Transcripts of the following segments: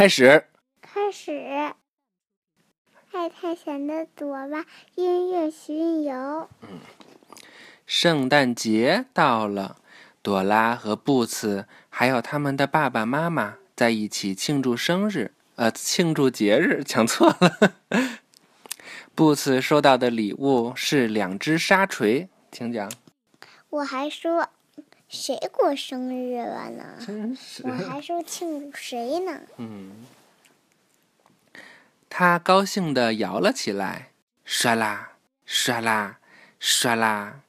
开始。开始。爱探险的朵拉音乐巡游。嗯，圣诞节到了，朵拉和布茨还有他们的爸爸妈妈在一起庆祝生日。呃，庆祝节日，讲错了。布茨收到的礼物是两只沙锤，请讲。我还说谁过生日了呢？真是。我还说庆祝谁呢？嗯。他高兴的摇了起来，唰啦，唰啦，唰啦。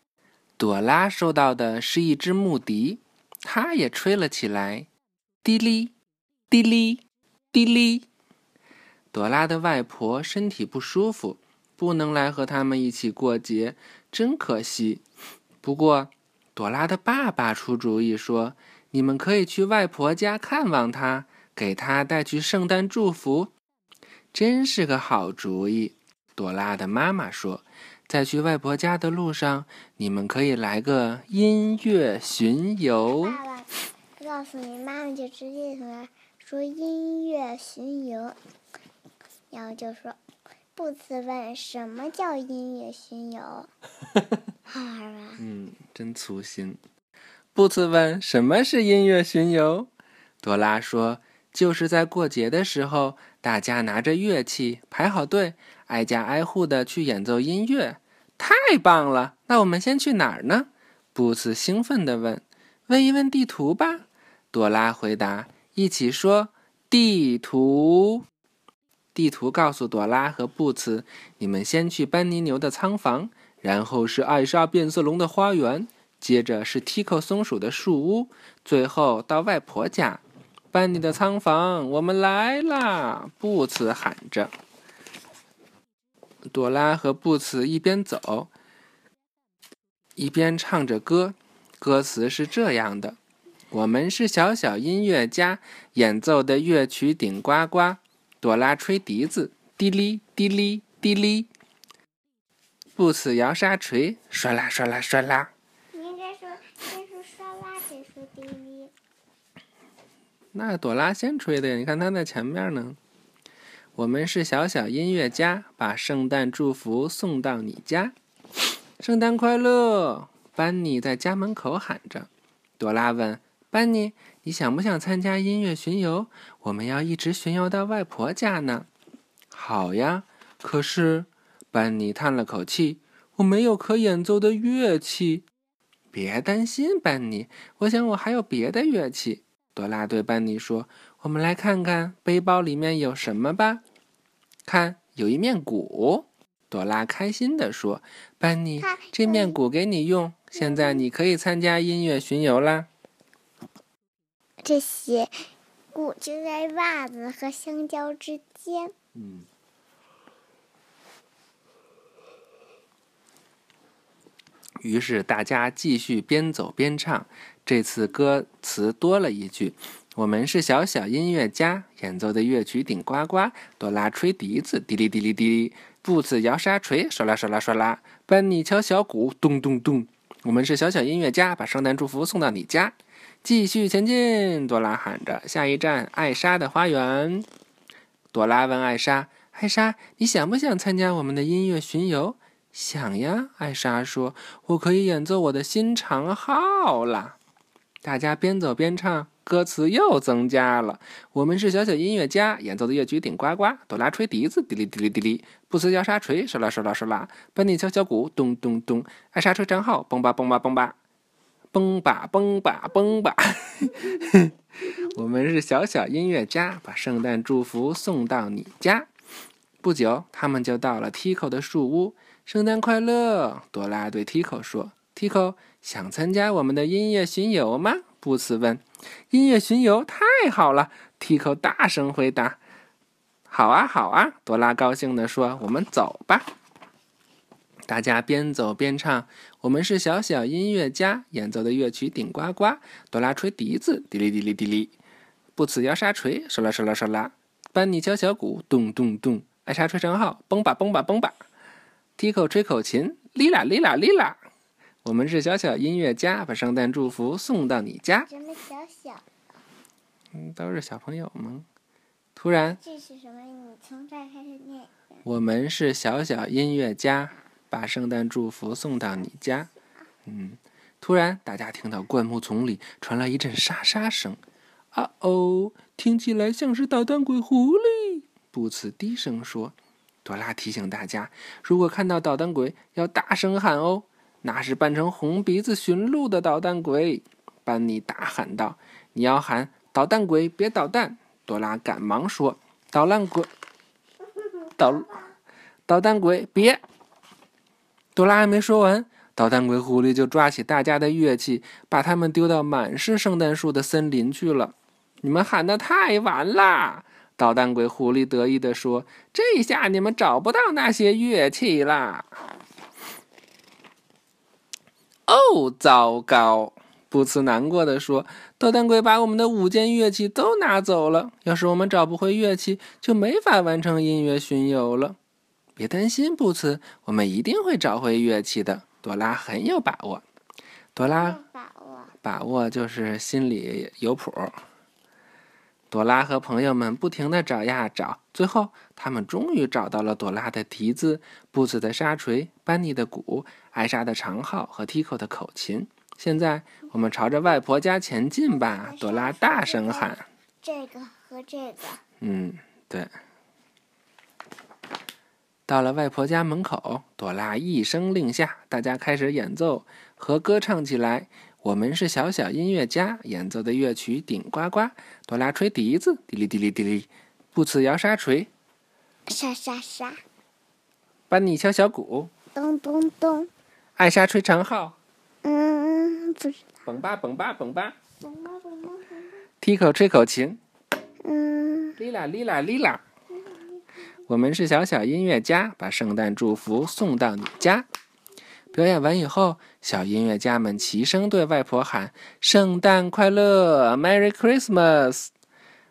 朵拉收到的是一只木笛，她也吹了起来，滴哩，滴哩，滴哩。朵拉的外婆身体不舒服，不能来和他们一起过节，真可惜。不过，朵拉的爸爸出主意说：“你们可以去外婆家看望她，给她带去圣诞祝福。”真是个好主意，朵拉的妈妈说：“在去外婆家的路上，你们可以来个音乐巡游。”爸爸，告诉你，妈妈就直接从那说音乐巡游，然后就说：“布茨问什么叫音乐巡游？”好玩吧？嗯，真粗心。布茨问什么是音乐巡游？朵拉说。就是在过节的时候，大家拿着乐器排好队，挨家挨户的去演奏音乐，太棒了！那我们先去哪儿呢？布茨兴奋地问。问一问地图吧，朵拉回答。一起说地图。地图告诉朵拉和布茨，你们先去班尼牛的仓房，然后是艾莎变色龙的花园，接着是 Tico 松鼠的树屋，最后到外婆家。班尼的仓房，我们来啦！布茨喊着。朵拉和布茨一边走，一边唱着歌。歌词是这样的：“我们是小小音乐家，演奏的乐曲顶呱呱。朵拉吹笛子，滴哩滴哩滴哩。布斯摇沙锤，唰啦唰啦唰啦。”应该说先说刷啦，再说嘀哩那朵拉先吹的呀，你看她在前面呢。我们是小小音乐家，把圣诞祝福送到你家。圣诞快乐！班尼在家门口喊着。朵拉问班尼：“你想不想参加音乐巡游？我们要一直巡游到外婆家呢。”好呀，可是班尼叹了口气：“我没有可演奏的乐器。”别担心，班尼，我想我还有别的乐器。朵拉对班尼说：“我们来看看背包里面有什么吧。看，有一面鼓。”朵拉开心地说：“班尼，这面鼓给你用。现在你可以参加音乐巡游啦。”这些鼓就在袜子和香蕉之间。嗯。于是大家继续边走边唱。这次歌词多了一句：“我们是小小音乐家，演奏的乐曲顶呱呱。朵拉吹笛子，滴哩滴哩滴哩；布茨摇沙锤，唰啦唰啦唰啦；班尼敲小鼓，咚咚咚。我们是小小音乐家，把圣诞祝福送到你家。继续前进！”朵拉喊着。下一站，艾莎的花园。朵拉问艾莎：“艾莎，你想不想参加我们的音乐巡游？”想呀，艾莎说：“我可以演奏我的新长号啦。”大家边走边唱，歌词又增加了。我们是小小音乐家，演奏的乐曲顶呱呱。朵拉吹笛子，嘀哩嘀哩嘀哩；布斯摇沙锤，唰啦唰啦唰啦；班尼敲小鼓，咚咚咚；艾莎吹长号，嘣吧嘣吧嘣吧，蹦吧蹦吧蹦吧。我们是小小音乐家，把圣诞祝福送到你家。不久，他们就到了 Tico 的树屋。圣诞快乐！朵拉对 Tico 说。Tico 想参加我们的音乐巡游吗？布茨问。音乐巡游太好了！Tico 大声回答。好啊，好啊！朵拉高兴地说。我们走吧。大家边走边唱。我们是小小音乐家，演奏的乐曲顶呱呱。朵拉吹笛子，嘀哩嘀哩嘀哩；布茨摇沙锤，唰啦唰啦唰啦；班尼敲小鼓，咚咚咚；艾莎吹长号，嘣吧嘣吧嘣吧；Tico 吹口琴，哩啦哩啦哩啦。我们是小小音乐家，把圣诞祝福送到你家。什么小小？嗯，都是小朋友吗？突然，这是什么？你从这儿开始念。我们是小小音乐家，把圣诞祝福送到你家。嗯，突然，大家听到灌木丛里传来一阵沙沙声。啊哦，听起来像是捣蛋鬼狐狸。布茨低声说：“朵拉提醒大家，如果看到捣蛋鬼，要大声喊哦，那是扮成红鼻子驯鹿的捣蛋鬼。”班尼大喊道：“你要喊捣蛋鬼，别捣蛋！”朵拉赶忙说：“捣蛋鬼，捣捣蛋鬼，别！”朵拉还没说完，捣蛋鬼狐狸就抓起大家的乐器，把它们丢到满是圣诞树的森林去了。你们喊的太晚啦！捣蛋鬼狐狸得意地说：“这下你们找不到那些乐器啦！”哦，糟糕！布茨难过的说：“捣蛋鬼把我们的五件乐器都拿走了。要是我们找不回乐器，就没法完成音乐巡游了。”别担心，布茨，我们一定会找回乐器的。朵拉很有把握。朵拉把握，把握就是心里有谱。朵拉和朋友们不停的找呀找，最后他们终于找到了朵拉的笛子、布茨的沙锤、班尼的鼓、艾莎的长号和 Tico 的口琴。现在我们朝着外婆家前进吧！朵拉大声喊。这个和这个。嗯，对。到了外婆家门口，朵拉一声令下，大家开始演奏和歌唱起来。我们是小小音乐家，演奏的乐曲顶呱呱。朵拉吹笛子，滴哩滴哩滴哩；布茨摇沙锤，沙沙沙；班尼敲小鼓，咚咚咚；艾莎吹长号，嗯，不是。蹦吧蹦吧蹦吧，蹦吧蹦吧蹦吧。提口吹口琴，嗯，哩啦哩啦哩啦。我们是小小音乐家，把圣诞祝福送到你家。表演完以后，小音乐家们齐声对外婆喊：“圣诞快乐，Merry Christmas！”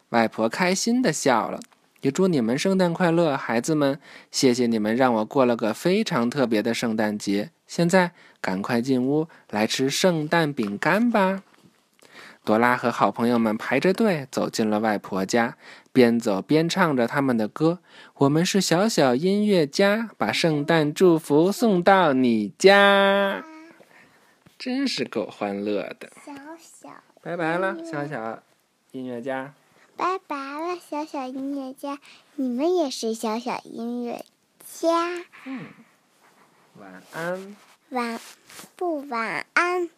外婆开心的笑了，也祝你们圣诞快乐，孩子们。谢谢你们让我过了个非常特别的圣诞节。现在赶快进屋来吃圣诞饼干吧。朵拉和好朋友们排着队走进了外婆家，边走边唱着他们的歌。我们是小小音乐家，把圣诞祝福送到你家，真是够欢乐的。小小，拜拜了，小小音乐家。拜拜了，小小音乐家。你们也是小小音乐家。嗯，晚安。晚不晚安。